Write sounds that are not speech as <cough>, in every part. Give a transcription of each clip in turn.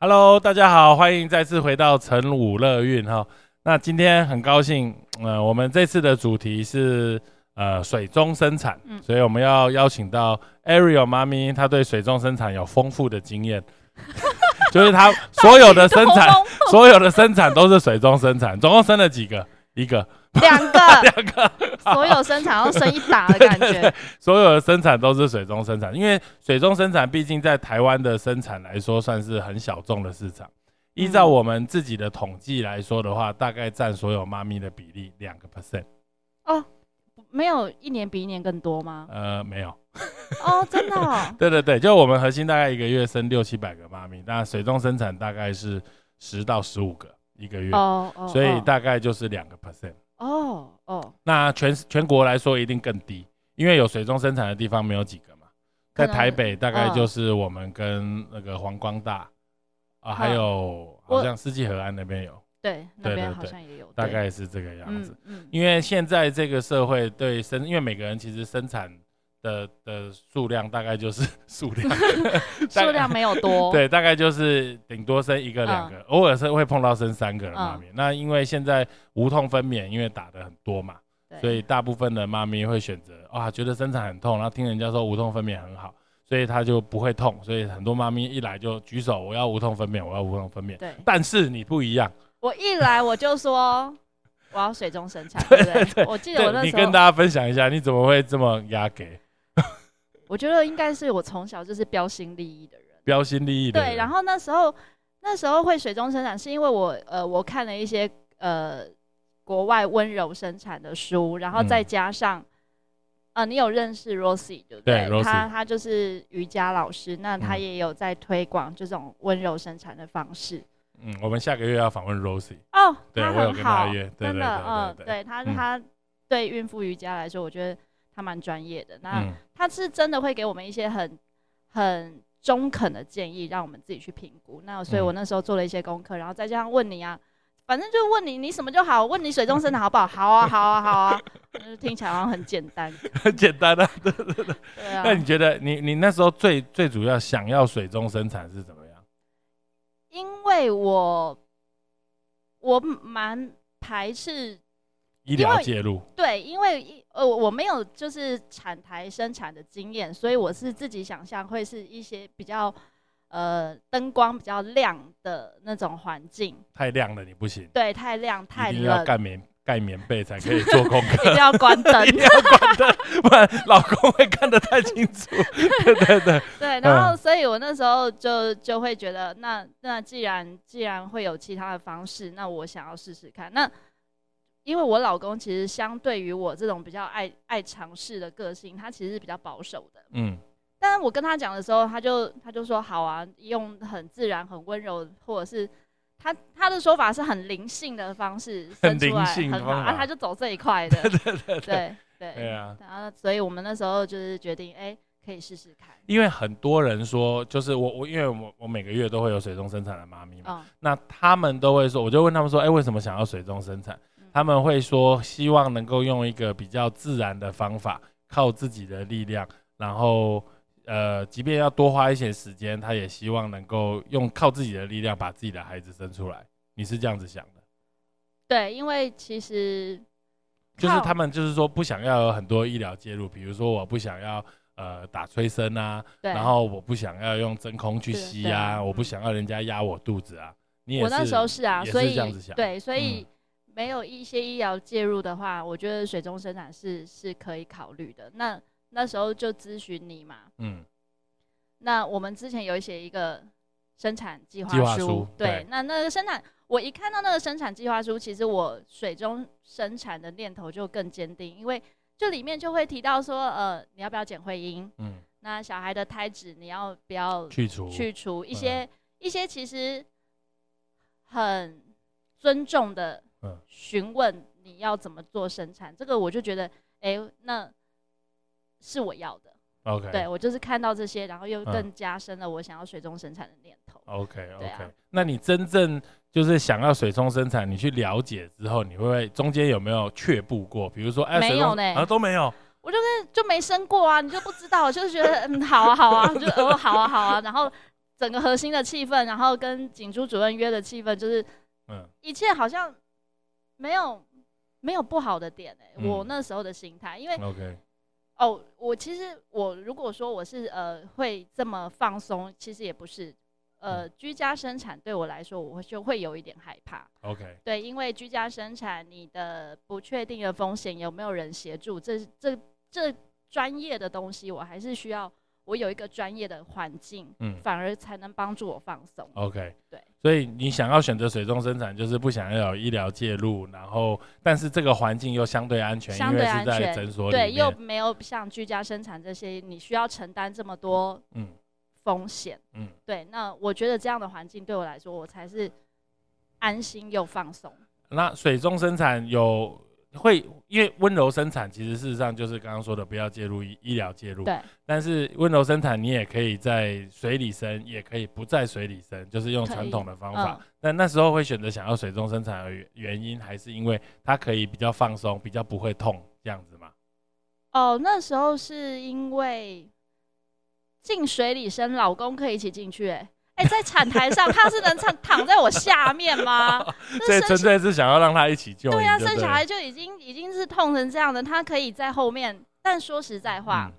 Hello，大家好，欢迎再次回到晨武乐运哈。那今天很高兴，呃，我们这次的主题是呃水中生产，所以我们要邀请到 Ariel 妈咪，她对水中生产有丰富的经验，<laughs> 就是她所有的生产，所有的生产都是水中生产，总共生了几个？一个。<laughs> 两个，两个，所有生产要生一打的感觉。<laughs> 所有的生产都是水中生产，因为水中生产毕竟在台湾的生产来说算是很小众的市场。依照我们自己的统计来说的话，大概占所有妈咪的比例两个 percent。哦，没有一年比一年更多吗？呃，没有。哦，真的？<laughs> 对对对，就我们核心大概一个月生六七百个妈咪，那水中生产大概是十到十五个一个月，哦哦，所以大概就是两个。哦哦，那全全国来说一定更低，因为有水中生产的地方没有几个嘛。在台北大概就是我们跟那个黄光大啊，还有好像四季河岸那边有，对，那边好像也有，大概是这个样子。嗯嗯，因为现在这个社会对生，因为每个人其实生产。的的数量大概就是 <laughs> 数量，<laughs> 数量没有多，对，大概就是顶多生一个两个，偶尔是会碰到生三个的妈咪。那因为现在无痛分娩，因为打的很多嘛，所以大部分的妈咪会选择啊，觉得生产很痛，然后听人家说无痛分娩很好，所以她就不会痛，所以很多妈咪一来就举手，我要无痛分娩，我要无痛分娩。对，但是你不一样，我一来我就说我要水中生产，<laughs> 对不对？我记得我那时候，你跟大家分享一下，你怎么会这么压给？我觉得应该是我从小就是标新立异的人，标新立异的。对，然后那时候那时候会水中生产，是因为我呃我看了一些呃国外温柔生产的书，然后再加上呃你有认识 Rosie 对不对？他他就是瑜伽老师，那他也有在推广这种温柔生产的方式。嗯，我们下个月要访问 Rosie 哦，对我有跟他约，真的嗯，对他他对孕妇瑜伽来说，我觉得。他蛮专业的，那他是真的会给我们一些很很中肯的建议，让我们自己去评估。那所以我那时候做了一些功课，然后再加上问你啊，反正就问你你什么就好，问你水中生产好不好？好啊，好啊，好啊，<laughs> 听起来好像很简单，很简单啊，<laughs> 对对对。那你觉得你你那时候最最主要想要水中生产是怎么样？因为我我蛮排斥。医疗介入对，因为呃我没有就是产台生产的经验，所以我是自己想象会是一些比较呃灯光比较亮的那种环境。太亮了你不行。对，太亮太冷。要盖棉盖棉被才可以做功 <laughs> 课。一定要关灯。<laughs> 一定要关灯，不然老公会看得太清楚。对 <laughs> 对对。对，然后所以我那时候就就会觉得，那那既然既然会有其他的方式，那我想要试试看那。因为我老公其实相对于我这种比较爱爱尝试的个性，他其实是比较保守的。嗯，但是我跟他讲的时候，他就他就说好啊，用很自然、很温柔，或者是他他的说法是很灵性的方式 <laughs> 生出来很好，啊，他就走这一块的。<laughs> 对对对对对对啊！然后，所以我们那时候就是决定，哎，可以试试看。因为很多人说，就是我我因为我我每个月都会有水中生产的妈咪嘛，那他们都会说，我就问他们说，哎，为什么想要水中生产？他们会说，希望能够用一个比较自然的方法，靠自己的力量，然后，呃，即便要多花一些时间，他也希望能够用靠自己的力量把自己的孩子生出来。你是这样子想的？对，因为其实就是他们就是说不想要有很多医疗介入，比如说我不想要呃打催生啊，然后我不想要用真空去吸啊，我不想要人家压我肚子啊。你也我那时候是啊，所以这样子想，对，所以。没有一些医疗介入的话，我觉得水中生产是是可以考虑的。那那时候就咨询你嘛，嗯，那我们之前有写一个生产计划书，对，那那个生产，我一看到那个生产计划书，其实我水中生产的念头就更坚定，因为这里面就会提到说，呃，你要不要剪会阴，嗯。那小孩的胎脂你要不要去除？去除一些一些其实很尊重的询问你要怎么做生产，这个我就觉得，哎，那是我要的。OK，对我就是看到这些，然后又更加深了我想要水中生产的念头。OK OK，那你真正就是想要水中生产，你去了解之后，你会不会中间有没有却步过？比如说，哎，没有呢，啊都没有，我就是就没生过啊，你就不知道，就是觉得嗯好啊好啊，就哦好啊好啊，然后整个核心的气氛，然后跟景珠主任约的气氛，就是嗯。一切好像没有没有不好的点哎，我那时候的心态，因为 OK。哦，我其实我如果说我是呃会这么放松，其实也不是，呃，居家生产对我来说，我就会有一点害怕。OK，对，因为居家生产，你的不确定的风险有没有人协助，这这这专业的东西，我还是需要。我有一个专业的环境，嗯，反而才能帮助我放松。OK，对，所以你想要选择水中生产，就是不想要有医疗介入，然后但是这个环境又相对安全，相对安全，诊所对，又没有像居家生产这些，你需要承担这么多嗯风险，嗯，对。那我觉得这样的环境对我来说，我才是安心又放松。那水中生产有。会，因为温柔生产其实事实上就是刚刚说的，不要介入医医疗介入。对。但是温柔生产你也可以在水里生，也可以不在水里生，就是用传统的方法。但那时候会选择想要水中生产的原因，还是因为它可以比较放松，比较不会痛这样子吗？哦，那时候是因为进水里生，老公可以一起进去，哎。哎，在产台上，他是能躺躺在我下面吗？这纯粹是想要让他一起救。对呀，生小孩就已经已经是痛成这样的，他可以在后面。但说实在话，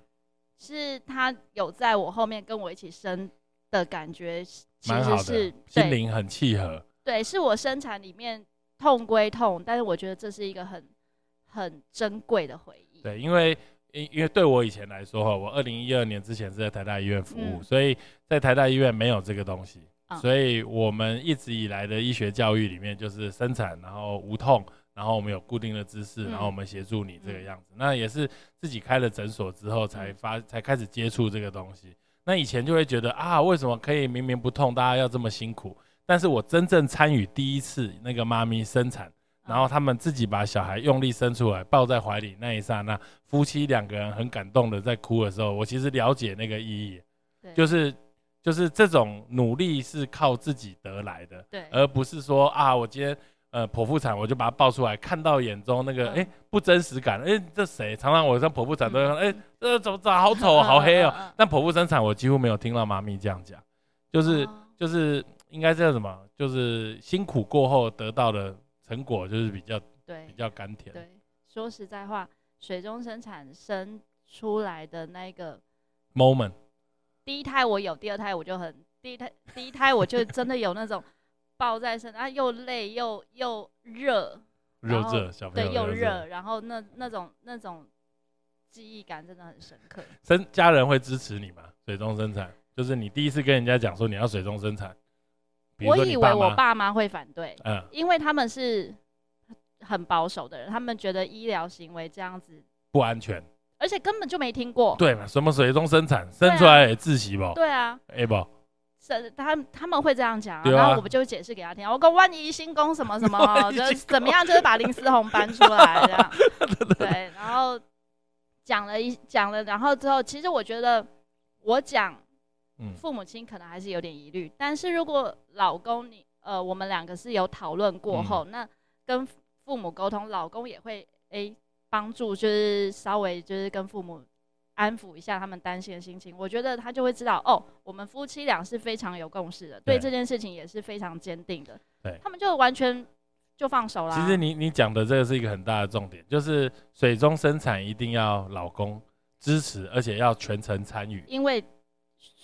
是他有在我后面跟我一起生的感觉，其实是心灵很契合。对，是我生产里面痛归痛，但是我觉得这是一个很很珍贵的回忆。对，因为。因因为对我以前来说哈，我二零一二年之前是在台大医院服务，所以在台大医院没有这个东西，所以我们一直以来的医学教育里面就是生产，然后无痛，然后我们有固定的姿势，然后我们协助你这个样子。那也是自己开了诊所之后才发才开始接触这个东西。那以前就会觉得啊，为什么可以明明不痛，大家要这么辛苦？但是我真正参与第一次那个妈咪生产。然后他们自己把小孩用力生出来，抱在怀里那一刹那，夫妻两个人很感动的在哭的时候，我其实了解那个意义，就是就是这种努力是靠自己得来的，对，而不是说啊，我今天呃剖腹产我就把它抱出来，看到眼中那个哎不真实感，哎这谁？常常我在剖腹产都哎这怎么长？好丑好黑哦，<laughs> 但剖腹生产我几乎没有听到妈咪这样讲，就是就是应该叫什么？就是辛苦过后得到的。成果就是比较 <laughs> 对，比较甘甜。对，说实在话，水中生产生出来的那个 moment，第一胎我有，第二胎我就很第一胎第一胎我就真的有那种抱在身啊，又累又又热，热热小朋友对又热，然后那那种那种记忆感真的很深刻。生家人会支持你吗？水中生产就是你第一次跟人家讲说你要水中生产。我以为我爸妈会反对，嗯，因为他们是很保守的人，他们觉得医疗行为这样子不安全，而且根本就没听过。对嘛？什么水中生产，生出来也窒息不？对啊，哎不，是他他们会这样讲，然后我们就解释给他听。我讲万一新工什么什么，<laughs> 就怎么样，就是把林思宏搬出来这样。<laughs> 对，然后讲了一讲了，然后之后，其实我觉得我讲。父母亲可能还是有点疑虑，但是如果老公你呃，我们两个是有讨论过后，那跟父母沟通，老公也会诶帮助，就是稍微就是跟父母安抚一下他们担心的心情。我觉得他就会知道哦，我们夫妻俩是非常有共识的，对这件事情也是非常坚定的。对，他们就完全就放手啦。其实你你讲的这个是一个很大的重点，就是水中生产一定要老公支持，而且要全程参与，因为。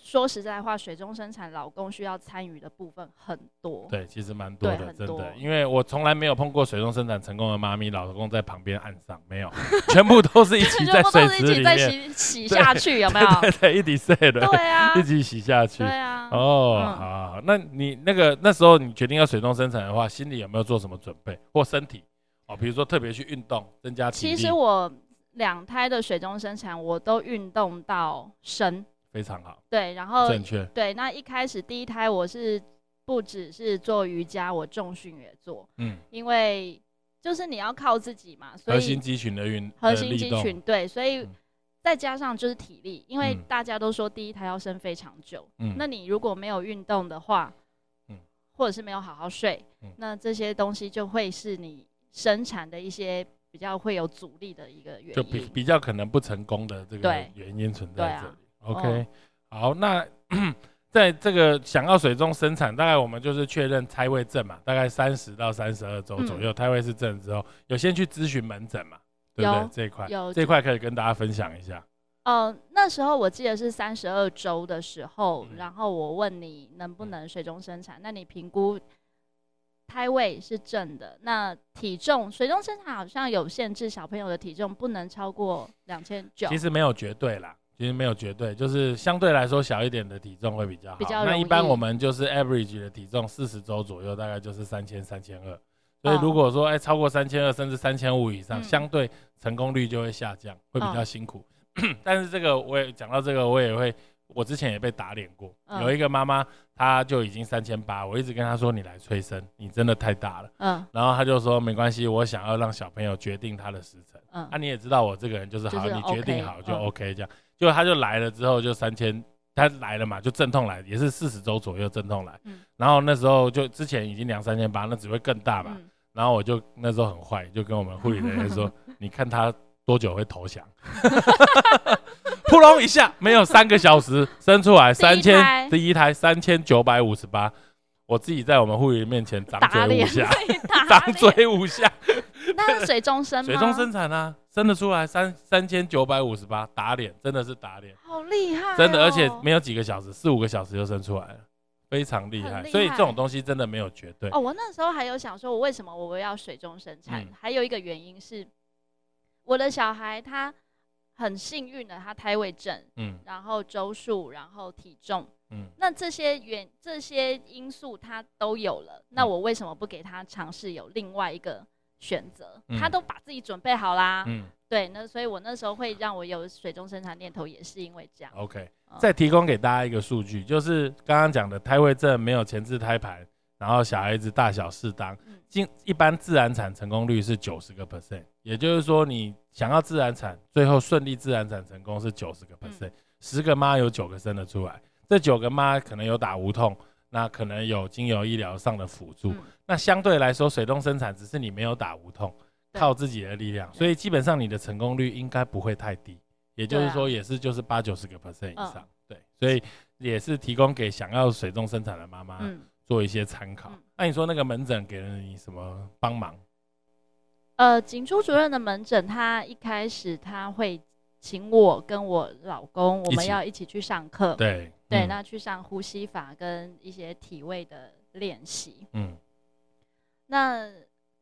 说实在话，水中生产，老公需要参与的部分很多。对，其实蛮多的，真的。因为我从来没有碰过水中生产成功的妈咪，老公在旁边岸上没有，全部都是一起 <laughs> 在水池里面洗洗 <laughs> 下去，有没有？对对，一起晒的。对啊，一起洗下去。对啊。哦，好，好，那你那个那时候你决定要水中生产的话，心里有没有做什么准备或身体？哦，比如说特别去运动，增加体力。其实我两胎的水中生产，我都运动到生。非常好。对，然后正确。对，那一开始第一胎我是不只是做瑜伽，我重训也做。嗯，因为就是你要靠自己嘛，所以核心肌群的运，核心肌群对，所以再加上就是体力，因为大家都说第一胎要生非常久。嗯，那你如果没有运动的话，嗯，或者是没有好好睡，嗯那这些东西就会是你生产的一些。比较会有阻力的一个原因，就比比较可能不成功的这个原因存在这里。OK，好，那 <clears throat> 在这个想要水中生产，大概我们就是确认胎位正嘛，大概三十到三十二周左右，胎位是正之后，有先去咨询门诊嘛，对不对？这一块有这块可以跟大家分享一下。哦，那时候我记得是三十二周的时候，然后我问你能不能水中生产，那你评估。胎位是正的，那体重水中生产好像有限制，小朋友的体重不能超过两千九。其实没有绝对啦，其实没有绝对，就是相对来说小一点的体重会比较好。比较那一般我们就是 average 的体重四十周左右，大概就是三千三千二。所以如果说哎超过三千二甚至三千五以上，相对成功率就会下降，会比较辛苦。<clears throat> 但是这个我也讲到这个，我也会。我之前也被打脸过，有一个妈妈，她就已经三千八，我一直跟她说你来催生，你真的太大了。嗯，然后她就说没关系，我想要让小朋友决定他的时辰。嗯，那你也知道我这个人就是好，你决定好就 OK 这样。就他就来了之后就三千，他来了嘛，就阵痛来，也是四十周左右阵痛来。嗯，然后那时候就之前已经两三千八，那只会更大嘛。然后我就那时候很坏，就跟我们护理人员说，<laughs> 你看他多久会投降？<laughs> 扑隆一下，没有三个小时生出来三千，第一胎三千九百五十八，我自己在我们护理面前张 <laughs> 嘴五下，张嘴五下。那是水中生 <laughs> 水中生产啊，生得出来三三千九百五十八，打脸，真的是打脸，好厉害，真的，而且没有几个小时，四五个小时就生出来了，非常厉害。所以这种东西真的没有绝对。哦，我那时候还有想说，我为什么我要水中生产？还有一个原因是，我的小孩他。很幸运的，他胎位正，嗯，然后周数，然后体重，嗯，那这些原这些因素他都有了，那我为什么不给他尝试有另外一个选择？他都把自己准备好啦，嗯，对，那所以我那时候会让我有水中生产念头，也是因为这样。OK，再提供给大家一个数据，就是刚刚讲的胎位正没有前置胎盘。然后小孩子大小适当，进一般自然产成功率是九十个 percent，也就是说你想要自然产，最后顺利自然产成功是九十个 percent，十个妈有九个生得出来，这九个妈可能有打无痛，那可能有精油医疗上的辅助，那相对来说水动生产只是你没有打无痛，靠自己的力量，所以基本上你的成功率应该不会太低，也就是说也是就是八九十个 percent 以上，对，所以也是提供给想要水动生产的妈妈。做一些参考。那你说那个门诊给了你什么帮忙？呃，景初主任的门诊，他一开始他会请我跟我老公，我们要一起去上课。对对，那去上呼吸法跟一些体位的练习。嗯。那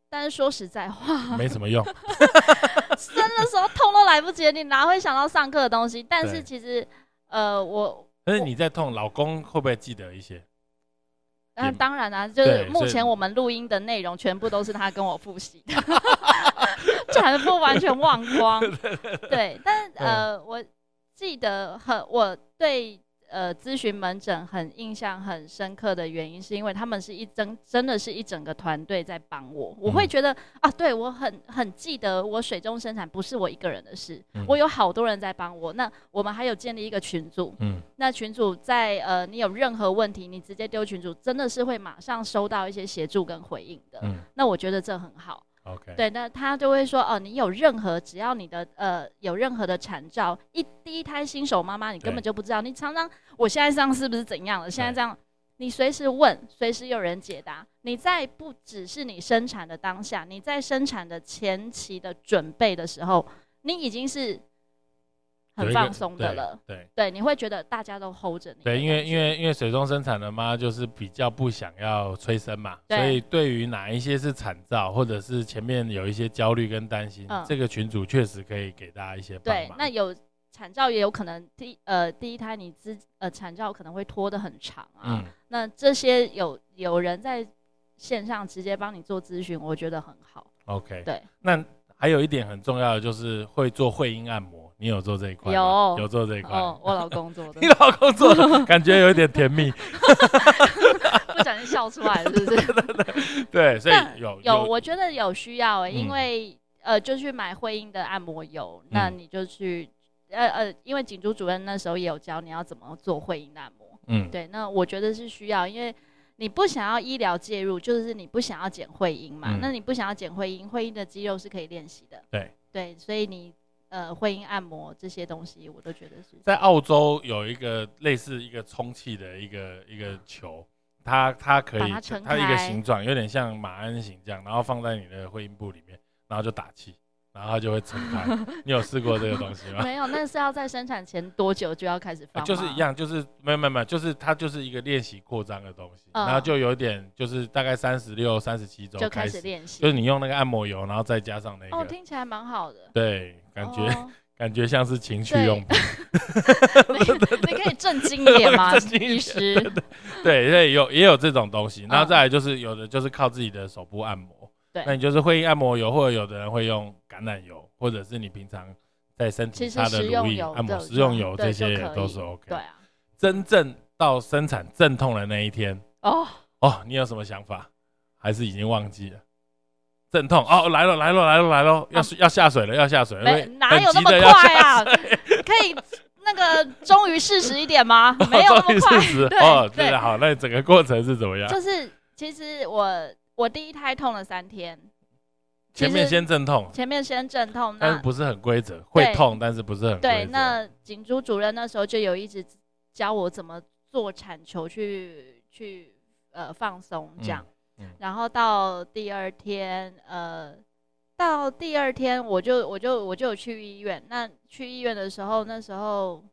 但是说实在话，没什么用。<laughs> 生的时候痛都来不及，你哪会想到上课的东西？但是其实，呃，我但是你在痛，老公会不会记得一些？那当然啦，就是目前我们录音的内容全部都是他跟我复习的，<laughs> 全部完全忘光。<laughs> 对，但呃，我记得很，我对。呃，咨询门诊很印象很深刻的原因，是因为他们是一整，真的是一整个团队在帮我。我会觉得啊，对我很很记得，我水中生产不是我一个人的事，我有好多人在帮我。那我们还有建立一个群组，嗯，那群组在呃，你有任何问题，你直接丢群组，真的是会马上收到一些协助跟回应的。嗯，那我觉得这很好。OK，对，那他就会说，哦，你有任何，只要你的呃有任何的产兆，一第一胎新手妈妈，你根本就不知道，你常常我现在这样是不是怎样了？现在这样，你随时问，随时有人解答。你在不只是你生产的当下，你在生产的前期的准备的时候，你已经是。很放松的了，对对，你会觉得大家都 hold 着你。对，因为因为因为水中生产的妈就是比较不想要催生嘛，所以对于哪一些是产兆，或者是前面有一些焦虑跟担心，这个群主确实可以给大家一些。对，那有产兆也有可能第呃第一胎你之呃产兆可能会拖得很长啊，那这些有有人在线上直接帮你做咨询，我觉得很好。OK，对，那还有一点很重要的就是会做会阴按摩。你有做这一块？有有做这一块。哦，我老公做的。<laughs> 你老公做的，<laughs> 感觉有一点甜蜜。<laughs> 不小心笑出来了，是不是？对，所以有有，我觉得有需要，因为呃，就去买会阴的按摩油，那你就去呃呃，因为景珠主任那时候也有教你要怎么做会阴按摩。嗯，对，那我觉得是需要，因为你不想要医疗介入，就是你不想要减会阴嘛。那你不想要减会阴，会阴的肌肉是可以练习的。对对，所以你呃会阴按摩这些东西，我都觉得是。在澳洲有一个类似一个充气的一个一个球。它它可以，它一个形状有点像马鞍形这样，然后放在你的会阴部里面，然后就打气，然后它就会撑开。<laughs> 你有试过这个东西吗？没有，那是要在生产前多久就要开始放？就是一样，就是没有没有没有，就是它就是一个练习扩张的东西，然后就有点就是大概三十六、三十七周就开始练习，就是你用那个按摩油，然后再加上那个。哦，听起来蛮好的。对，感觉。<laughs> 感觉像是情趣用品，<laughs> 你 <laughs> 可以震惊一点吗？医师，对对，有也有这种东西。然后再来就是有的就是靠自己的手部按摩，对，那你就是会按摩油，或者有的人会用橄榄油，或者是你平常在身体擦的乳液按摩食用油，这些也都是 OK。对啊，真正到生产阵痛的那一天，哦哦，你有什么想法？还是已经忘记了？阵痛哦，来了来了来了来了，要要下水了要下水，了，哪有那么快啊？可以那个忠于事实一点吗？<laughs> 没有那么快。哦，对的，好，那整个过程是怎么样？就是其实我我第一胎痛了三天，前面先阵痛，前面先阵痛，但是不是很规则，会痛，但是不是很对。那景珠主任那时候就有一直教我怎么做产球去去呃放松这样。然后到第二天，呃，到第二天我就我就我就有去医院。那去医院的时候，那时候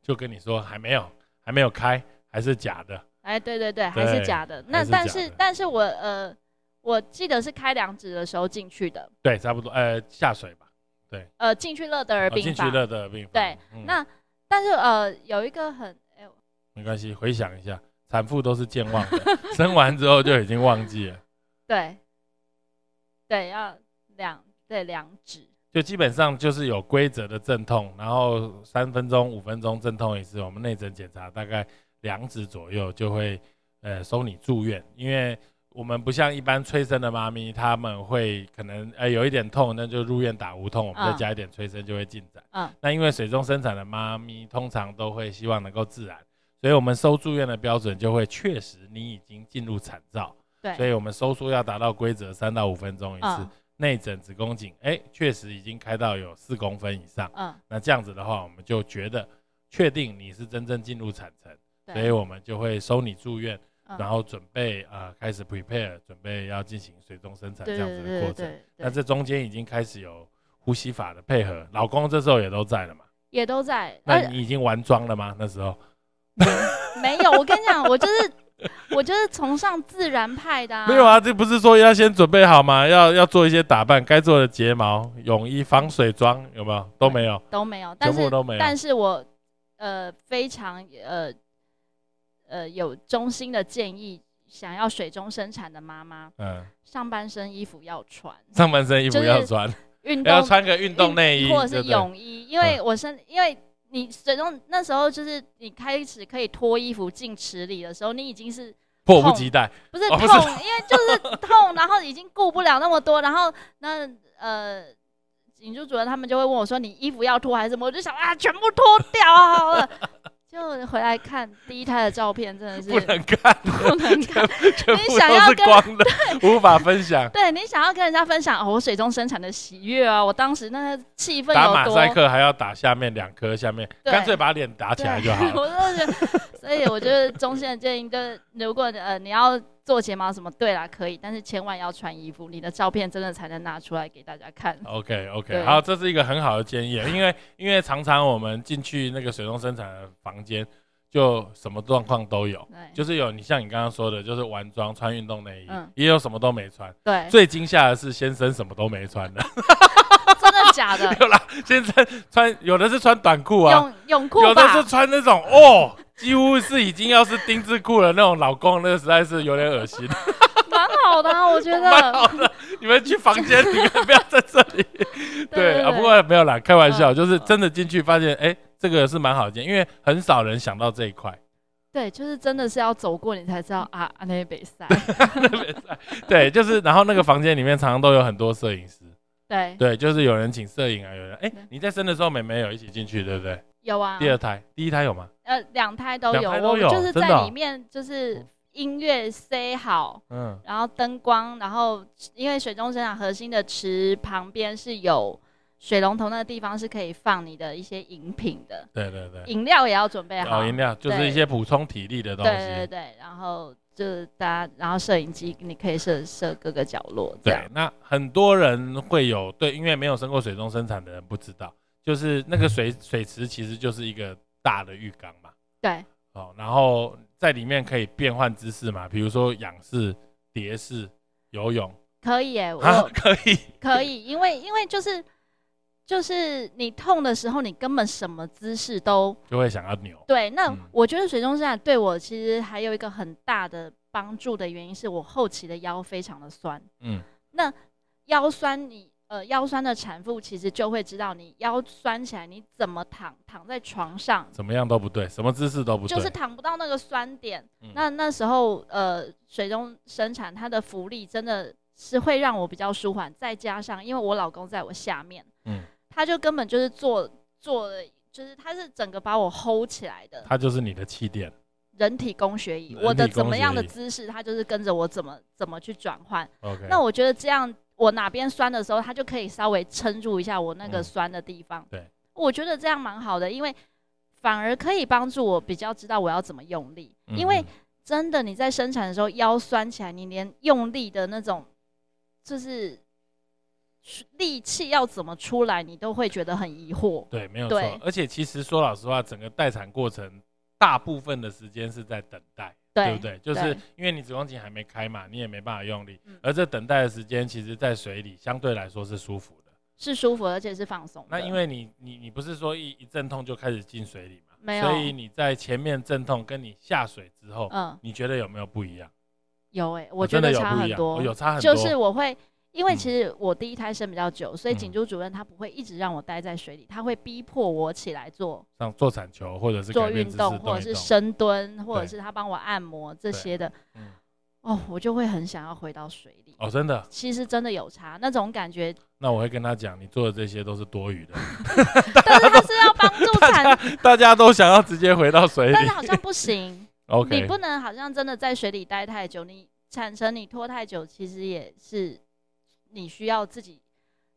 就跟你说还没有还没有开，还是假的。哎，对对对，还是假的。那但是但是我呃，我记得是开两指的时候进去的。对，差不多。呃，下水吧。对。呃，进去乐德尔病房。进去乐德尔病房。对。那但是呃，有一个很哎，没关系，回想一下。产妇都是健忘的，生完之后就已经忘记了。<laughs> 对，对，要两对两指，就基本上就是有规则的阵痛，然后三分钟、五分钟阵痛一次。我们内诊检查大概两指左右就会呃收你住院，因为我们不像一般催生的妈咪，他们会可能呃有一点痛，那就入院打无痛，我们再加一点催生就会进展。嗯，那因为水中生产的妈咪通常都会希望能够自然。所以，我们收住院的标准就会确实你已经进入产兆，对，所以我们收缩要达到规则三到五分钟一次。内诊子宫颈，哎，确实已经开到有四公分以上，嗯，那这样子的话，我们就觉得确定你是真正进入产程，所以我们就会收你住院，然后准备啊开始 prepare，准备要进行水中生产这样子的过程。那这中间已经开始有呼吸法的配合，老公这时候也都在了嘛？也都在。那你已经完妆了吗？那时候？<laughs> 没有，我跟你讲，我就是我就是崇尚自然派的。没有啊，这不是说要先准备好吗？要要做一些打扮，该做的睫毛、泳衣、防水装有没有？都没有，都没有，全部都没有。但是我呃非常呃呃有衷心的建议，想要水中生产的妈妈，嗯，上半身衣服要穿，上半身衣服要穿，运动要穿个运动内衣或者是泳衣，因为我身因为。你水中那时候就是你开始可以脱衣服进池里的时候，你已经是迫不及待，不是痛，因为就是痛，然后已经顾不了那么多，然后那呃，警助主任他们就会问我说：“你衣服要脱还是什么？”我就想啊，全部脱掉好了。就回来看第一胎的照片，真的是不能看，不能看。你想要跟无法分享，对你想要跟人家分享哦，我水中生产的喜悦啊！我当时那个气氛打马赛克还要打下面两颗，下面干脆把脸打起来就好了。<laughs> 我真的觉得，所以我觉得中线的建议就是，如果呃你要。做睫毛什么？对啦，可以，但是千万要穿衣服，你的照片真的才能拿出来给大家看。<laughs> OK OK，好，这是一个很好的建议，因为因为常常我们进去那个水中生产的房间，就什么状况都有，就是有你像你刚刚说的，就是完妆穿运动内衣，也有什么都没穿。对，最惊吓的是先生什么都没穿的。<laughs> 真的假的？<laughs> 有啦，先生穿有的是穿短裤啊，泳泳裤有的是穿那种哦。几乎是已经要是丁字裤了那种老公，那个实在是有点恶心。蛮好的，我觉得蛮好的。你们去房间里面，不要在这里。对啊，不过没有啦，开玩笑，就是真的进去发现，哎，这个是蛮好的，因为很少人想到这一块。对，就是真的是要走过你才知道啊，那些比赛，那边赛。对，就是然后那个房间里面常常都有很多摄影师。对对，就是有人请摄影啊，有人哎，你在生的时候，妹妹有一起进去，对不对？有啊。第二胎，第一胎有吗？呃，两胎都有，我就是在里面，就是音乐塞好，嗯，然后灯光，然后因为水中生产核心的池旁边是有水龙头，那个地方是可以放你的一些饮品的。对对对。饮料也要准备好。饮料就是一些补充体力的东西。对对对，然后。就是大家，然后摄影机你可以设设各个角落。对，那很多人会有对，因为没有生过水中生产的人不知道，就是那个水水池其实就是一个大的浴缸嘛。对。哦，然后在里面可以变换姿势嘛，比如说仰式、蝶式、游泳。可以欸，我可以，可以，因为因为就是。就是你痛的时候，你根本什么姿势都就会想要扭。对，那我觉得水中生对我其实还有一个很大的帮助的原因，是我后期的腰非常的酸。嗯，那腰酸，你呃腰酸的产妇其实就会知道，你腰酸起来，你怎么躺躺在床上，怎么样都不对，什么姿势都不对，就是躺不到那个酸点。那那时候呃水中生产，它的浮力真的是会让我比较舒缓，再加上因为我老公在我下面，嗯。他就根本就是做做，就是他是整个把我 hold 起来的。他就是你的气垫，人体工学椅。我的怎么样的姿势，他就是跟着我怎么怎么去转换。OK。那我觉得这样，我哪边酸的时候，他就可以稍微撑住一下我那个酸的地方。对，我觉得这样蛮好的，因为反而可以帮助我比较知道我要怎么用力。因为真的你在生产的时候腰酸起来，你连用力的那种就是。力气要怎么出来，你都会觉得很疑惑。对，没有错。而且其实说老实话，整个待产过程大部分的时间是在等待，对不对？就是因为你子宫颈还没开嘛，你也没办法用力。而这等待的时间，其实在水里相对来说是舒服的，是舒服而且是放松。那因为你你你不是说一一阵痛就开始进水里嘛？没有。所以你在前面阵痛，跟你下水之后，嗯，你觉得有没有不一样？有哎，我觉得差很多，有差很多。就是我会。因为其实我第一胎生比较久，所以景珠主任他不会一直让我待在水里，他会逼迫我起来做，像做产球或者是做运动，或者是深蹲，或者是他帮我按摩这些的。哦，我就会很想要回到水里。哦，真的？其实真的有差，那种感觉。那我会跟他讲，你做的这些都是多余的。<laughs> 但是他是要帮助 <laughs> 产，大家都想要直接回到水里，但是好像不行。<laughs> OK，你不能好像真的在水里待太久，你产程你拖太久，其实也是。你需要自己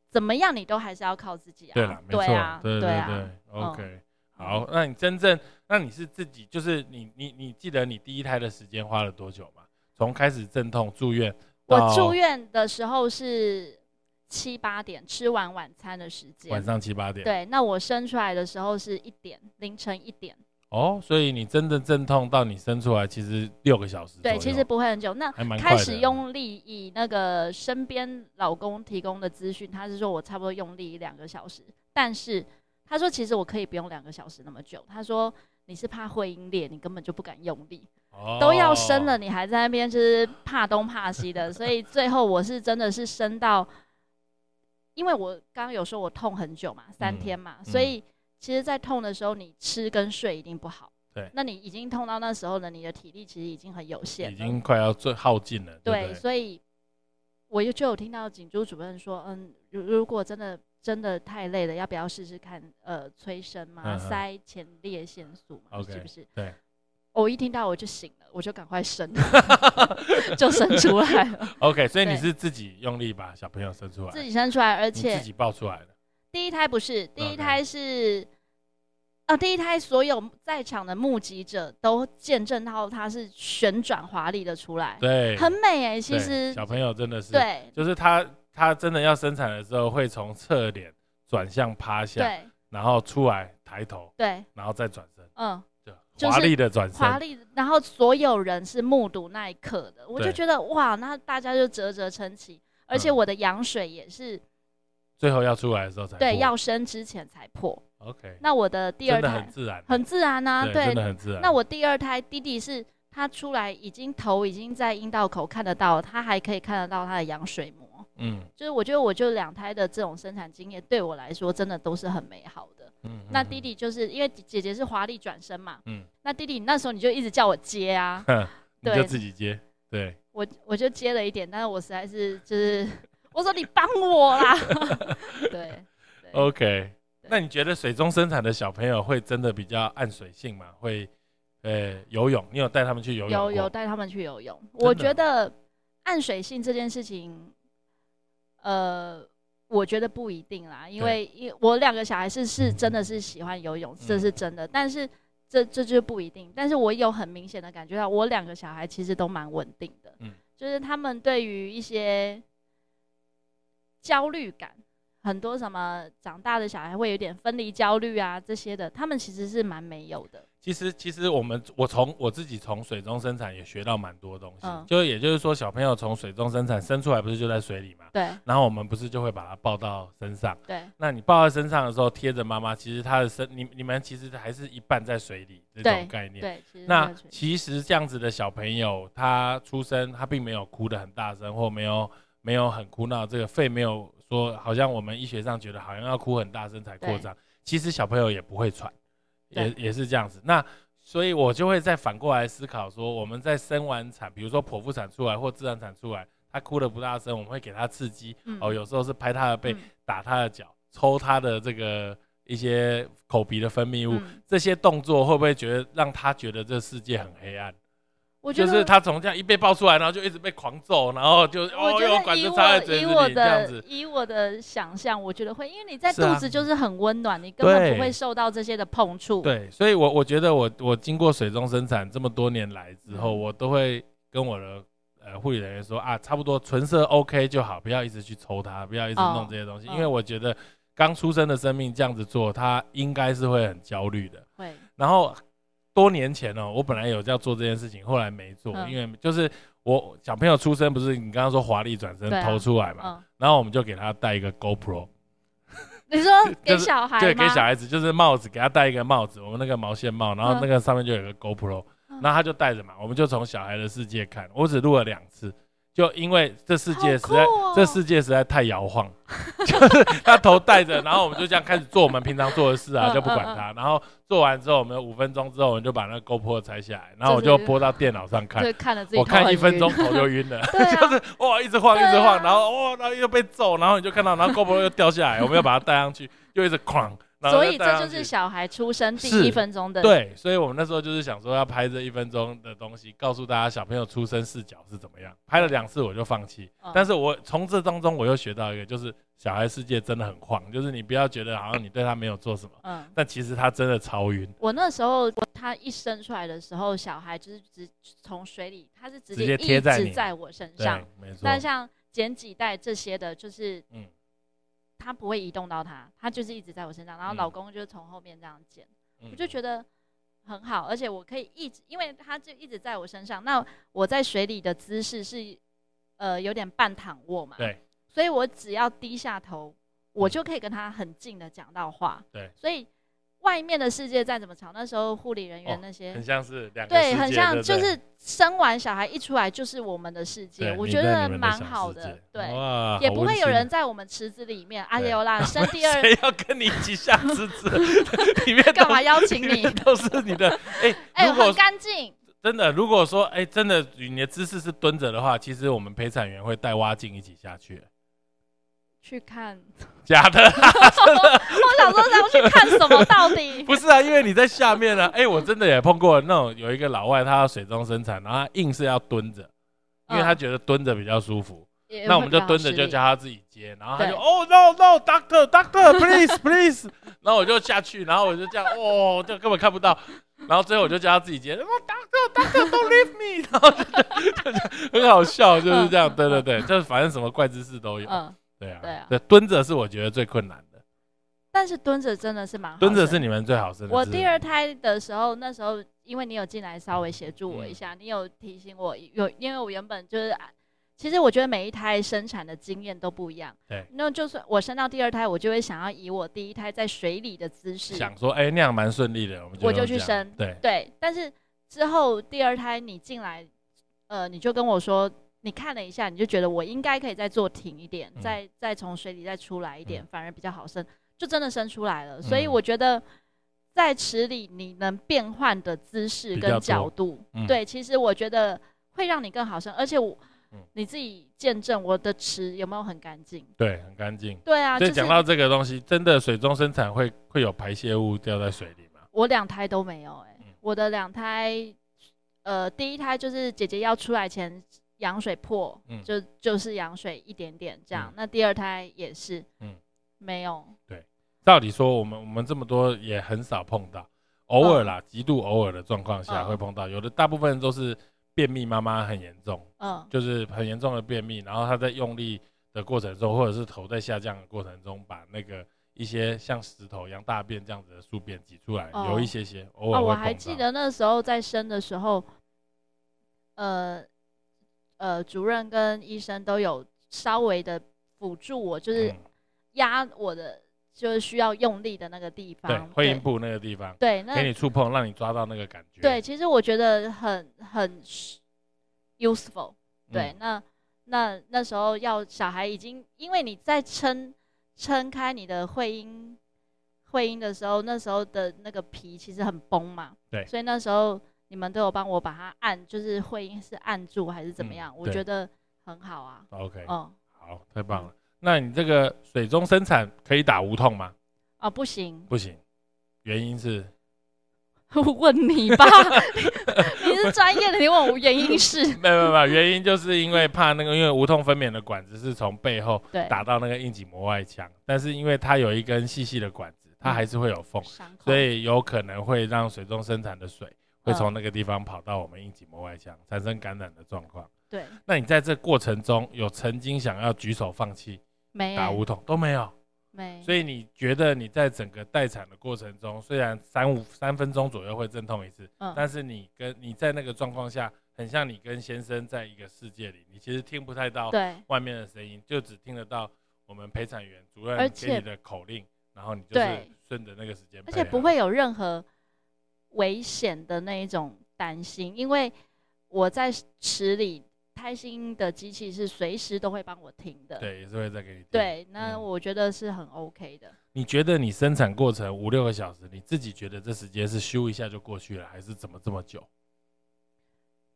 怎么样？你都还是要靠自己啊。对了，没错，对对对，OK。好，那你真正，那你是自己，就是你你你记得你第一胎的时间花了多久吗？从开始阵痛住院，我住院的时候是七八点，吃完晚餐的时间，晚上七八点。对，那我生出来的时候是一点，凌晨一点。哦，所以你真的阵痛到你生出来，其实六个小时。对，其实不会很久。那开始用力，以那个身边老公提供的资讯，他是说我差不多用力两个小时。但是他说，其实我可以不用两个小时那么久。他说你是怕会阴裂，你根本就不敢用力。哦。都要生了，你还在那边就是怕东怕西的。<laughs> 所以最后我是真的是生到，因为我刚刚有说我痛很久嘛，三天嘛，所以。其实，在痛的时候，你吃跟睡一定不好。对，那你已经痛到那时候呢，你的体力其实已经很有限，已经快要最耗尽了。对，所以我又就有听到景珠主任说，嗯，如如果真的真的太累了，要不要试试看呃催生嘛，塞前列腺素嘛，是不是？对。我一听到我就醒了，我就赶快生，<laughs> 就生出来了。OK，所以你是自己用力把小朋友生出来，自己生出来，而且自己抱出来的。第一胎不是，第一胎是。啊！第一胎所有在场的目击者都见证到他是旋转华丽的出来，对，很美哎。其实小朋友真的是，对，就是他他真的要生产的时候会从侧脸转向趴下，对，然后出来抬头，对，然后再转身，嗯，对，华丽的转身，华丽。然后所有人是目睹那一刻的，我就觉得哇，那大家就啧啧称奇。而且我的羊水也是最后要出来的时候才对，要生之前才破。OK，那我的第二胎很自然，很自然呐，对，真的很自然。那我第二胎弟弟是他出来已经头已经在阴道口看得到，他还可以看得到他的羊水膜。嗯，就是我觉得我就两胎的这种生产经验，对我来说真的都是很美好的。嗯，那弟弟就是因为姐姐是华丽转身嘛。嗯，那弟弟那时候你就一直叫我接啊，<laughs> 你就自己接。对，我我就接了一点，但是我实在是就是我说你帮我啦。<laughs> 对，OK。那你觉得水中生产的小朋友会真的比较按水性吗？会，呃，游泳？你有带他们去游泳？有有带他们去游泳。我觉得按水性这件事情，呃，我觉得不一定啦，因为因我两个小孩是是真的是喜欢游泳，这是真的。但是这这就不一定。但是我有很明显的感觉到，我两个小孩其实都蛮稳定的。嗯，就是他们对于一些焦虑感。很多什么长大的小孩会有点分离焦虑啊，这些的，他们其实是蛮没有的。其实，其实我们我从我自己从水中生产也学到蛮多东西。就也就是说，小朋友从水中生产生出来不是就在水里嘛？对。然后我们不是就会把它抱到身上？对。那你抱在身上的时候贴着妈妈，其实他的身你你们其实还是一半在水里这种概念。对。那其实这样子的小朋友，他出生他并没有哭得很大声，或没有没有很哭闹，这个肺没有。说好像我们医学上觉得好像要哭很大声才扩张，其实小朋友也不会喘，也也是这样子。那所以我就会再反过来思考说，我们在生完产，比如说剖腹产出来或自然产出来，他哭的不大声，我们会给他刺激，哦，有时候是拍他的背，打他的脚，抽他的这个一些口鼻的分泌物，这些动作会不会觉得让他觉得这世界很黑暗？就是他从这样一被抱出来，然后就一直被狂揍，然后就哦，用管子插在嘴里这样子。以我的想象，我觉得会，因为你在肚子就是很温暖，你根本不会受到这些的碰触。对，所以，我我觉得我我经过水中生产这么多年来之后，我都会跟我的呃护理人员说啊，差不多纯色 OK 就好，不要一直去抽它，不要一直弄这些东西，因为我觉得刚出生的生命这样子做，他应该是会很焦虑的。会，然后。多年前哦，我本来有要做这件事情，后来没做，因为就是我小朋友出生不是你刚刚说华丽转身投出来嘛，然后我们就给他戴一个 GoPro。<laughs> 你说给小孩对，给小孩子就是帽子，给他戴一个帽子，我们那个毛线帽，然后那个上面就有个 GoPro，然后他就戴着嘛，我们就从小孩的世界看，我只录了两次。就因为这世界实在，这世界实在太摇晃，<laughs> 就是他头戴着，然后我们就这样开始做我们平常做的事啊，就不管他。然后做完之后，我们五分钟之后，我们就把那个 GoPro 拆下来，然后我就播到电脑上看，我看一分钟头就晕了，<laughs> <laughs> 就是哇一直晃一直晃，然后哇然后又被揍，然后你就看到，然后 GoPro 又掉下来，我们要把它戴上去，又一直哐。所以这就是小孩出生第一分钟的对，所以我们那时候就是想说要拍这一分钟的东西，告诉大家小朋友出生视角是怎么样。拍了两次我就放弃，但是我从这当中我又学到一个，就是小孩世界真的很晃，就是你不要觉得好像你对他没有做什么，嗯，但其实他真的超晕。我那时候他一生出来的时候，小孩就是直从水里，他是直接贴在在我身上，没错。但像剪几代这些的，就是嗯。他不会移动到他，他就是一直在我身上，然后老公就从后面这样剪，我就觉得很好，而且我可以一直，因为他就一直在我身上，那我在水里的姿势是呃有点半躺卧嘛，对，所以我只要低下头，我就可以跟他很近的讲到话，对，所以。外面的世界再怎么吵，那时候护理人员那些很像是两对，很像就是生完小孩一出来就是我们的世界，我觉得蛮好的，对，也不会有人在我们池子里面。阿尤啦，<laughs> 生第二谁要跟你一起下池子？<laughs> 里面干嘛邀请你？都是你的，哎 <laughs> 哎，很干净。真的，如果说哎，真的你的姿势是蹲着的话，其实我们陪产员会带蛙镜一起下去。去看 <laughs> 假的，<laughs> 我想说要去看什么？到底 <laughs> 不是啊，因为你在下面呢。哎，我真的也碰过那种有一个老外，他要水中生产，然后他硬是要蹲着，因为他觉得蹲着比较舒服。那我们就蹲着，就叫他自己接，然后他就哦 no no doctor doctor please please，然后我就下去，然后我就这样哦，就根本看不到，然后最后我就叫他自己接，doctor doctor don't leave me，然后就很好笑，就是这样，对对对，就是反正什么怪姿势都有。对啊，对啊，对蹲着是我觉得最困难的，但是蹲着真的是蛮好。蹲着是你们最好生。我第二胎的时候，那时候因为你有进来稍微协助我一下，你有提醒我有，因为我原本就是，其实我觉得每一胎生产的经验都不一样。对，那就算我生到第二胎，我就会想要以我第一胎在水里的姿势，想说，哎，那样蛮顺利的，我们我就去生。对对，但是之后第二胎你进来，呃，你就跟我说，你看了一下，你就觉得我应该可以再做挺一点，再再从水里再出来一点，反而比较好生，就真的生出来了。所以我觉得在池里你能变换的姿势跟角度，对，其实我觉得会让你更好生，而且我。你自己见证我的池有没有很干净？对，很干净。对啊，所以讲到这个东西，真的水中生产会会有排泄物掉在水里吗？我两胎都没有，哎，我的两胎，呃，第一胎就是姐姐要出来前羊水破，嗯就就是羊水一点点这样。那第二胎也是，嗯，没有。对，照理说我们我们这么多也很少碰到，偶尔啦，极度偶尔的状况下会碰到，有的大部分都是。便秘妈妈很严重，嗯，就是很严重的便秘，然后她在用力的过程中，或者是头在下降的过程中，把那个一些像石头一样大便这样子的宿便挤出来，有一些些偶尔我还记得那时候在生的时候，呃呃，主任跟医生都有稍微的辅助我，就是压我的，就是需要用力的那个地方，对，会阴部那个地方，对，给你触碰，让你抓到那个感觉。对，其实我觉得很很 useful。对，那那那时候要小孩已经，因为你在撑撑开你的会阴会阴的时候，那时候的那个皮其实很崩嘛。对，所以那时候你们都有帮我把它按，就是会阴是按住还是怎么样？我觉得很好啊。OK，嗯，好，太棒了。那你这个水中生产可以打无痛吗？啊，不行，不行，原因是 <laughs> 问你吧，<laughs> 你是专业的，你问我原因是？没有没有，原因就是因为怕那个，因为无痛分娩的管子是从背后打到那个硬脊膜外腔，但是因为它有一根细细的管子，它还是会有缝，所以有可能会让水中生产的水会从那个地方跑到我们硬脊膜外腔，产生感染的状况。对，那你在这过程中有曾经想要举手放弃？打无痛都没有，没。所以你觉得你在整个待产的过程中，虽然三五三分钟左右会阵痛一次，嗯，但是你跟你在那个状况下，很像你跟先生在一个世界里，你其实听不太到外面的声音，就只听得到我们陪产员主任给你的口令，然后你就是顺着那个时间，而且不会有任何危险的那一种担心，因为我在池里。开心的机器是随时都会帮我停的，对，也是会再给你。对，那我觉得是很 OK 的。你觉得你生产过程五六个小时，你自己觉得这时间是咻一下就过去了，还是怎么这么久？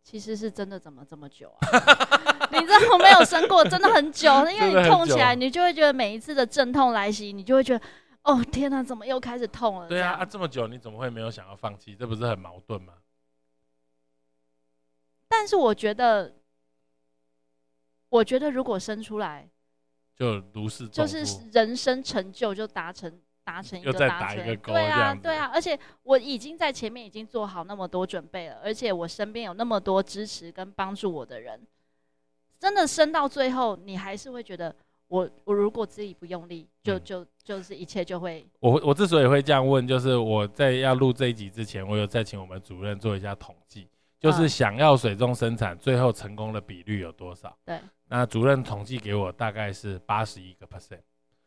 其实是真的怎么这么久啊？<laughs> 你知道我没有生过，真的很久，<laughs> 因为你痛起来，你就会觉得每一次的阵痛来袭，你就会觉得哦天哪，怎么又开始痛了？对啊，啊这么久，你怎么会没有想要放弃？这不是很矛盾吗？但是我觉得。我觉得如果生出来，就如是，就是人生成就就达成达成一个达成，对啊对啊，而且我已经在前面已经做好那么多准备了，而且我身边有那么多支持跟帮助我的人，真的生到最后，你还是会觉得我我如果自己不用力，就就就是一切就会。我我之所以会这样问，就是我在要录这一集之前，我有再请我们主任做一下统计，就是想要水中生产最后成功的比率有多少？对。那主任统计给我大概是八十一个 percent，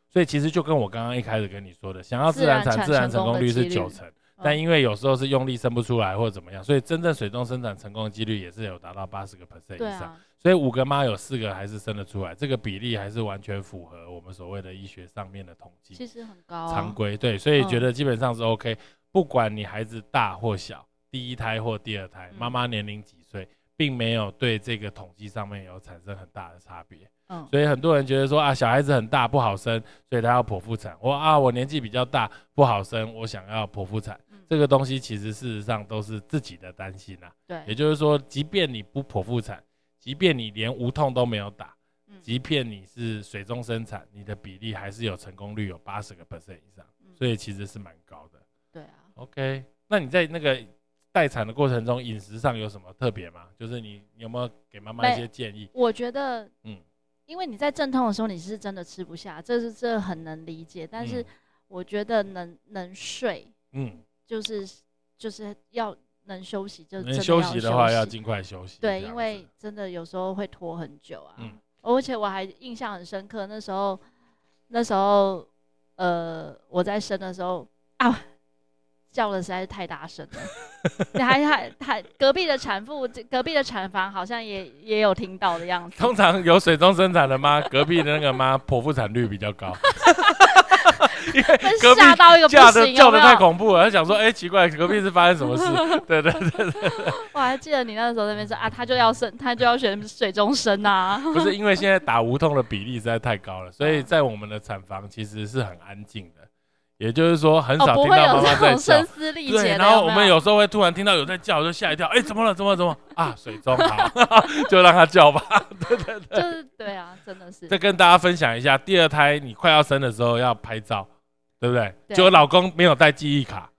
所以其实就跟我刚刚一开始跟你说的，想要自然产自然成功率是九成，但因为有时候是用力生不出来或者怎么样，所以真正水中生产成功的几率也是有达到八十个 percent 以上。所以五个妈有四个还是生得出来，这个比例还是完全符合我们所谓的医学上面的统计。其实很高，常规对，所以觉得基本上是 OK，不管你孩子大或小，第一胎或第二胎，妈妈年龄几岁，并没有对这个统计上面有产生很大的差别。所以很多人觉得说啊，小孩子很大不好生，所以他要剖腹产。我啊，我年纪比较大不好生，我想要剖腹产。这个东西其实事实上都是自己的担心呐。对，也就是说，即便你不剖腹产，即便你连无痛都没有打，即便你是水中生产，你的比例还是有成功率有八十个 percent 以上，所以其实是蛮高的。对啊。OK，那你在那个待产的过程中，饮食上有什么特别吗？就是你有没有给妈妈一些建议？我觉得，嗯。因为你在阵痛的时候，你是真的吃不下，这是这很能理解。但是我觉得能能睡，嗯，就是就是要能休息，就能休息的话要尽快休息。对，因为真的有时候会拖很久啊。嗯，而且我还印象很深刻，那时候那时候呃我在生的时候啊，叫的实在是太大声了。<laughs> 你还还还隔壁的产妇，隔壁的产房好像也也有听到的样子。通常有水中生产的妈，隔壁的那个妈剖腹产率比较高。<laughs> <laughs> 因为隔壁叫的叫的太恐怖了，他想说，哎，奇怪，隔壁是发生什么事？<laughs> 对对对对。我还记得你那时候那边说啊，他就要生，他就要选水中生啊。<laughs> 不是因为现在打无痛的比例实在太高了，所以在我们的产房其实是很安静的。也就是说，很少听到妈妈在声嘶力竭。然后我们有时候会突然听到有在叫，就吓一跳。哎，怎么了？怎么怎么啊？水中好，就让他叫吧。对对对，就是对啊，真的是。再跟大家分享一下，第二胎你快要生的时候要拍照，对不对？就老公没有带记忆卡。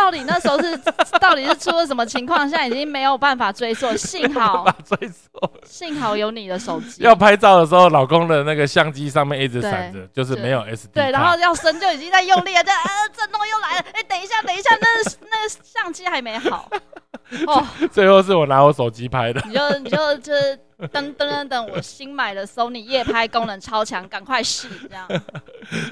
到底那时候是 <laughs> 到底是出了什么情况？现在已经没有办法追溯。<laughs> 幸好追溯，幸好有你的手机。要拍照的时候，老公的那个相机上面一直闪着，就是没有 SD。对，然后要升就已经在用力了，这 <laughs> 啊震动又来了。哎，等一下，等一下，那那相机还没好。哦，最后是我拿我手机拍的。你就你就就是噔噔噔噔，我新买的 Sony 夜拍功能超强，赶快试这样。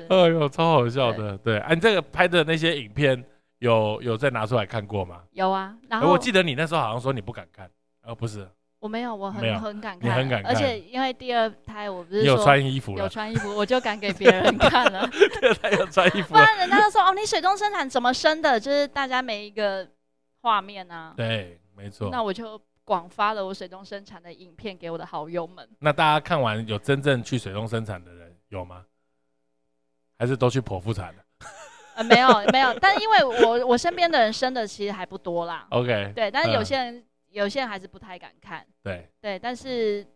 哎呦，超好笑的。对，哎，这个拍的那些影片。有有再拿出来看过吗？有啊，然后我记得你那时候好像说你不敢看，呃，不是，我没有，我很很敢看，你很敢看，而且因为第二胎我不是有穿衣服，有穿衣服，我就敢给别人看了。第二胎有穿衣服，不然人家都说哦，你水中生产怎么生的？就是大家每一个画面啊，对，没错。那我就广发了我水中生产的影片给我的好友们。那大家看完有真正去水中生产的人有吗？还是都去剖腹产了？呃，没有没有，但因为我我身边的人生的其实还不多啦。OK，对，但是有些人有些人还是不太敢看。对对，但是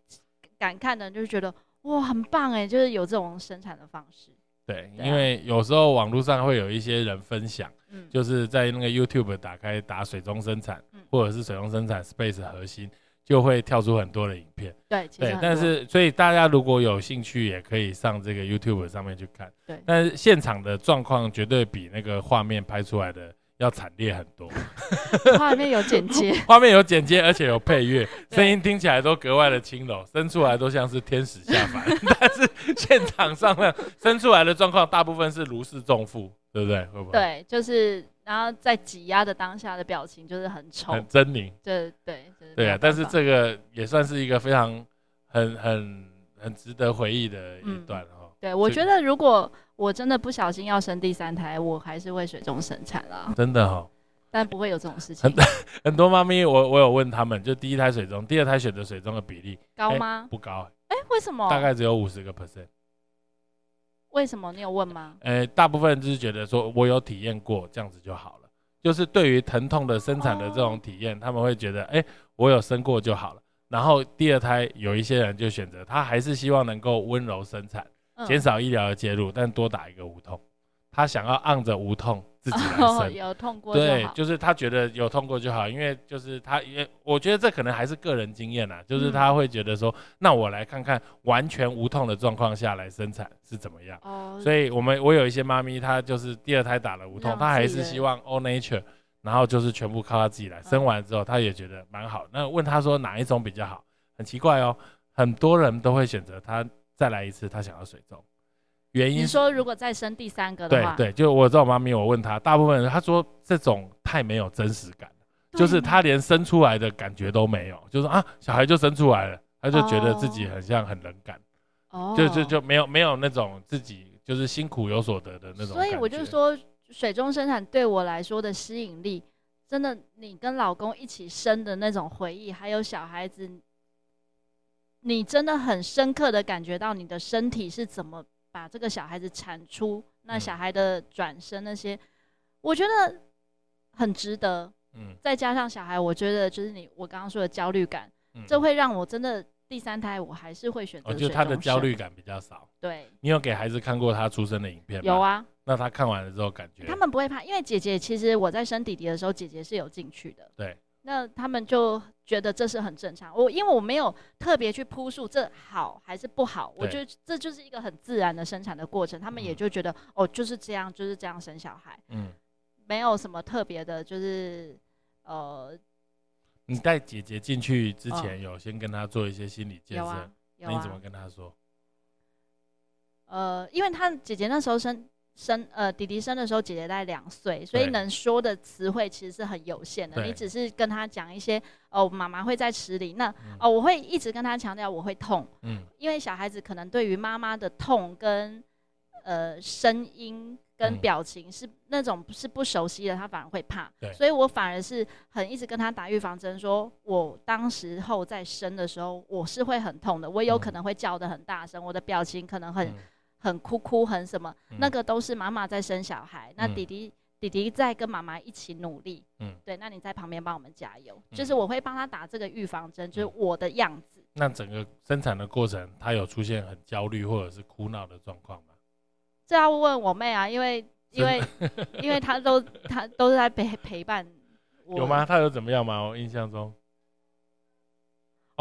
敢看的人就是觉得哇，很棒哎，就是有这种生产的方式。对，因为有时候网络上会有一些人分享，嗯就是在那个 YouTube 打开打水中生产，嗯或者是水中生产 Space 核心。就会跳出很多的影片，对对，但是所以大家如果有兴趣，也可以上这个 YouTube 上面去看，对。但是现场的状况绝对比那个画面拍出来的要惨烈很多。<laughs> 画面有剪接，<laughs> 画面有剪接，而且有配乐，<laughs> 声音听起来都格外的轻柔，生出来都像是天使下凡。但是现场上呢，生出来的状况大部分是如释重负，对不对？会不会？对，就是。然后在挤压的当下的表情就是很丑，很狰狞。对对对啊！但是这个也算是一个非常很很很值得回忆的一段哈。对，我觉得如果我真的不小心要生第三胎，我还是会水中生产啦。真的哈，但不会有这种事情。很 <laughs> 很多妈咪，我我有问他们，就第一胎水中，第二胎选择水中的比例高吗？不高。哎，为什么？大概只有五十个 percent。为什么你有问吗？呃，大部分人就是觉得说，我有体验过这样子就好了。就是对于疼痛的生产的这种体验，他们会觉得，哎，我有生过就好了。然后第二胎有一些人就选择，他还是希望能够温柔生产，减少医疗的介入，但多打一个无痛。他想要按着无痛。自己来 <laughs> 生，有痛过对，就是他觉得有痛过就好，因为就是他也，我觉得这可能还是个人经验啦，就是他会觉得说，那我来看看完全无痛的状况下来生产是怎么样。哦，所以我们我有一些妈咪，她就是第二胎打了无痛，她还是希望 all nature，然后就是全部靠她自己来生完之后，她也觉得蛮好。那问她说哪一种比较好，很奇怪哦，很多人都会选择她再来一次，她想要水中。原因你说如果再生第三个的话，对对，就我这种妈咪，我问他，大部分人他说这种太没有真实感就是他连生出来的感觉都没有，就是啊，小孩就生出来了，他就觉得自己很像很冷感，哦，就就就没有没有那种自己就是辛苦有所得的那种。所以我就说，水中生产对我来说的吸引力，真的，你跟老公一起生的那种回忆，还有小孩子，你真的很深刻的感觉到你的身体是怎么。把这个小孩子产出，那小孩的转生那些，我觉得很值得。嗯，再加上小孩，我觉得就是你我刚刚说的焦虑感，这会让我真的第三胎我还是会选择。就他的焦虑感比较少。对。你有给孩子看过他出生的影片吗？有啊。那他看完了之后感觉？他们不会怕，因为姐姐其实我在生弟弟的时候，姐姐是有进去的。对。那他们就觉得这是很正常。我因为我没有特别去铺述这好还是不好，我觉得这就是一个很自然的生产的过程。他们也就觉得哦就是这样，就是这样生小孩。嗯，没有什么特别的，就是呃，你带姐姐进去之前有先跟她做一些心理建设，那你怎么跟她说？呃，因为她姐姐那时候生生呃弟弟生的时候，姐姐在两岁，所以能说的词汇其实是很有限的。你只是跟他讲一些哦，妈妈会在池里，那哦，我会一直跟他强调我会痛，嗯，因为小孩子可能对于妈妈的痛跟呃声音跟表情是那种是不熟悉的，他反而会怕。所以我反而是很一直跟他打预防针，说我当时候在生的时候，我是会很痛的，我有可能会叫的很大声，我的表情可能很。很哭哭，很什么，那个都是妈妈在生小孩，那弟弟弟弟在跟妈妈一起努力，嗯，对，那你在旁边帮我们加油，就是我会帮他打这个预防针，就是我的样子。那整个生产的过程，他有出现很焦虑或者是哭闹的状况吗？这要问我妹啊，因为因为因为她都她都是在陪陪伴我。有吗？她有怎么样吗？我印象中。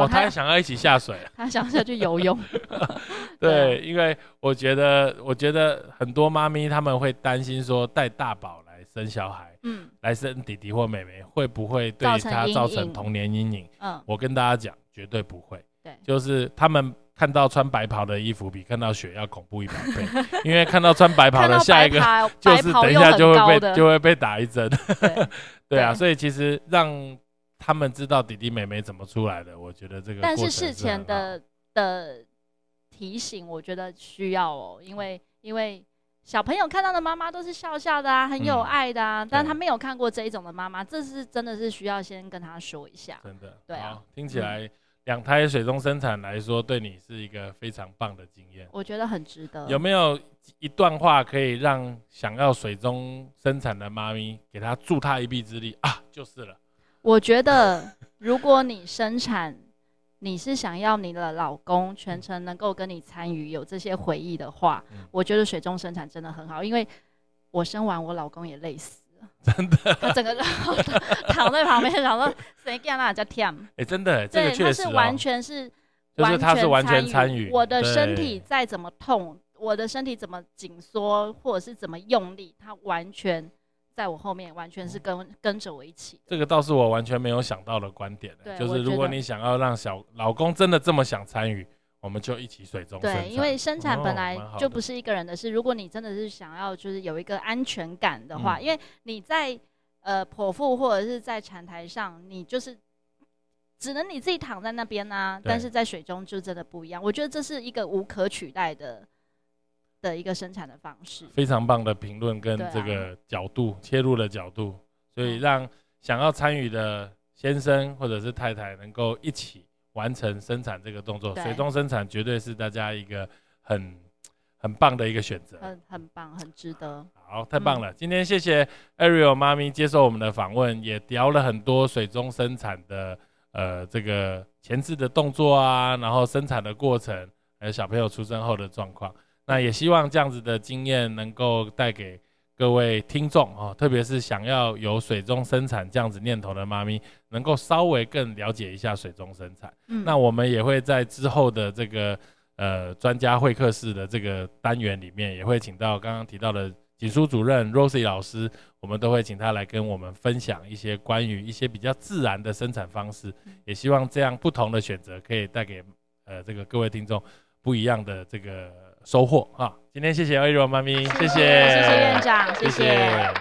哦，他还想要一起下水，他想下去游泳。<laughs> <laughs> 对，因为我觉得，我觉得很多妈咪他们会担心说，带大宝来生小孩，嗯，来生弟弟或妹妹，会不会对他造成童年阴影？嗯，我跟大家讲，绝对不会。对，就是他们看到穿白袍的衣服，比看到雪要恐怖一百倍，因为看到穿白袍的下一个，就是等一下就会被就会被打一针。<laughs> 对啊，所以其实让。他们知道弟弟妹妹怎么出来的，我觉得这个。但是事前的的提醒，我觉得需要哦，因为因为小朋友看到的妈妈都是笑笑的啊，很有爱的啊，但他没有看过这一种的妈妈，这是真的是需要先跟他说一下。真的，对啊，听起来两胎水中生产来说，对你是一个非常棒的经验。我觉得很值得。有没有一段话可以让想要水中生产的妈咪给他助他一臂之力啊？就是了。我觉得，如果你生产，你是想要你的老公全程能够跟你参与，有这些回忆的话，我觉得水中生产真的很好。因为我生完，我老公也累死了，真的，他整个躺在旁边，想说谁干那叫跳？哎，真的，这个确实，是完全是，就是他是完全参与。我的身体再怎么痛，我的身体怎么紧缩，或者是怎么用力，他完全。在我后面完全是跟跟着我一起，这个倒是我完全没有想到的观点。就是如果你想要让小老公真的这么想参与，我们就一起水中对，因为生产本来就不是一个人的事。如果你真的是想要就是有一个安全感的话，因为你在呃剖腹或者是在产台上，你就是只能你自己躺在那边啊，但是在水中就真的不一样。我觉得这是一个无可取代的。的一个生产的方式，非常棒的评论跟这个角度切入的角度，所以让想要参与的先生或者是太太能够一起完成生产这个动作。水中生产绝对是大家一个很很棒的一个选择，很很棒，很值得。好，太棒了！今天谢谢 Ariel 妈咪接受我们的访问，也聊了很多水中生产的呃这个前置的动作啊，然后生产的过程，还有小朋友出生后的状况。那也希望这样子的经验能够带给各位听众啊，特别是想要有水中生产这样子念头的妈咪，能够稍微更了解一下水中生产。嗯，那我们也会在之后的这个呃专家会客室的这个单元里面，也会请到刚刚提到的锦书主任 Rosie 老师，我们都会请他来跟我们分享一些关于一些比较自然的生产方式。也希望这样不同的选择可以带给呃这个各位听众不一样的这个。收获啊！今天谢谢艾瑞妈咪，谢谢，谢谢院长，谢谢。